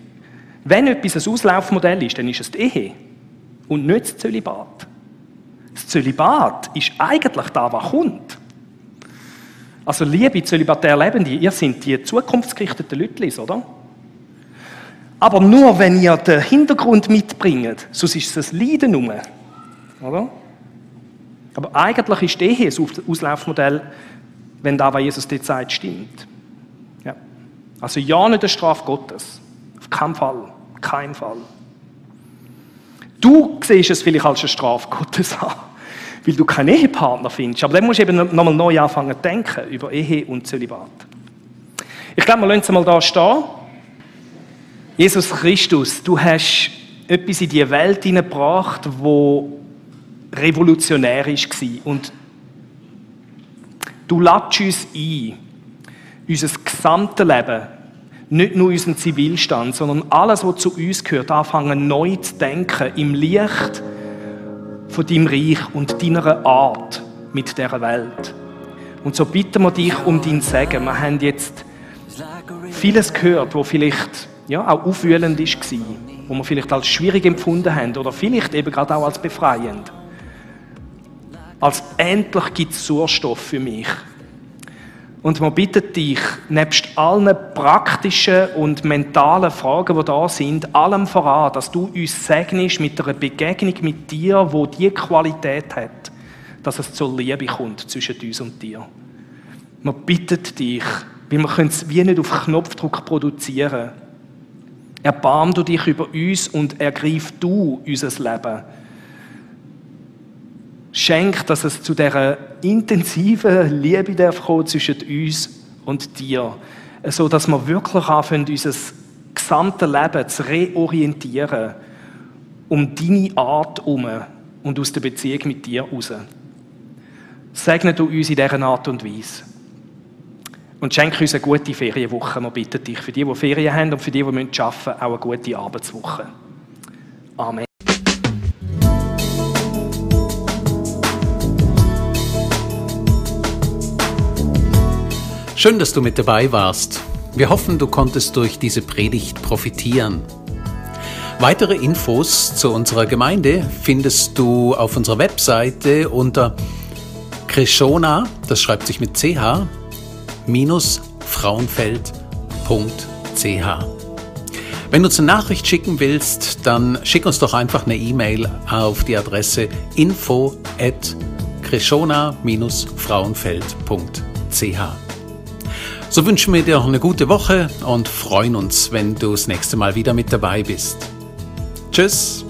wenn etwas ein Auslaufmodell ist, dann ist es die Ehe und nicht das Zölibat. Das Zölibat ist eigentlich da, was kommt. Also liebe zölibatär Lebende, ihr seid die zukunftsgerichteten Leute, oder? Aber nur, wenn ihr den Hintergrund mitbringt, sonst ist es ein Leiden rum. Oder? Aber eigentlich ist Ehe ein Auslaufmodell, wenn da, was Jesus dir sagt, stimmt. Ja. Also ja, nicht der Straf Gottes. Auf keinen Fall. Kein Fall. Du siehst es vielleicht als eine Strafe Gottes an, [LAUGHS] weil du keinen Ehepartner findest. Aber dann musst du eben nochmal neu anfangen zu denken über Ehe und Zölibat. Ich glaube, wir lassen es mal da stehen. Jesus Christus, du hast etwas in die Welt hineingebracht, wo revolutionär war. Und du lädst uns ein, unser gesamtes Leben, nicht nur unseren Zivilstand, sondern alles, was zu uns gehört, anfangen neu zu denken im Licht von deinem Reich und deiner Art mit dieser Welt. Und so bitten wir dich um dein Segen. Wir haben jetzt vieles gehört, wo vielleicht ja, auch aufwühlend war, wo wir vielleicht als schwierig empfunden haben oder vielleicht eben gerade auch als befreiend. Als endlich gibt es Sauerstoff für mich. Und wir bitten dich, nebst allen praktischen und mentalen Fragen, die da sind, allem voran, dass du uns segnest mit einer Begegnung mit dir, wo die Qualität hat, dass es zur Liebe kommt zwischen uns und dir. Wir bitten dich, weil wir können es wie nicht auf Knopfdruck produzieren. Erbarm du dich über uns und ergreif du unser Leben. Schenk, dass es zu dieser intensiven Liebe darf kommen zwischen uns und dir, so dass wir wirklich anfangen, unser gesamtes Leben zu reorientieren um deine Art herum und aus der Beziehung mit dir raus. Segne du uns in dieser Art und Weise. Und schenke uns eine gute Ferienwoche. Wir bitten dich für die, die Ferien haben und für die, die arbeiten müssen, auch eine gute Arbeitswoche. Amen. Schön, dass du mit dabei warst. Wir hoffen, du konntest durch diese Predigt profitieren. Weitere Infos zu unserer Gemeinde findest du auf unserer Webseite unter Krishona, das schreibt sich mit ch, frauenfeld.ch. Wenn du uns eine Nachricht schicken willst, dann schick uns doch einfach eine E-Mail auf die Adresse info at krishona-frauenfeld.ch. So wünschen wir dir noch eine gute Woche und freuen uns, wenn du das nächste Mal wieder mit dabei bist. Tschüss!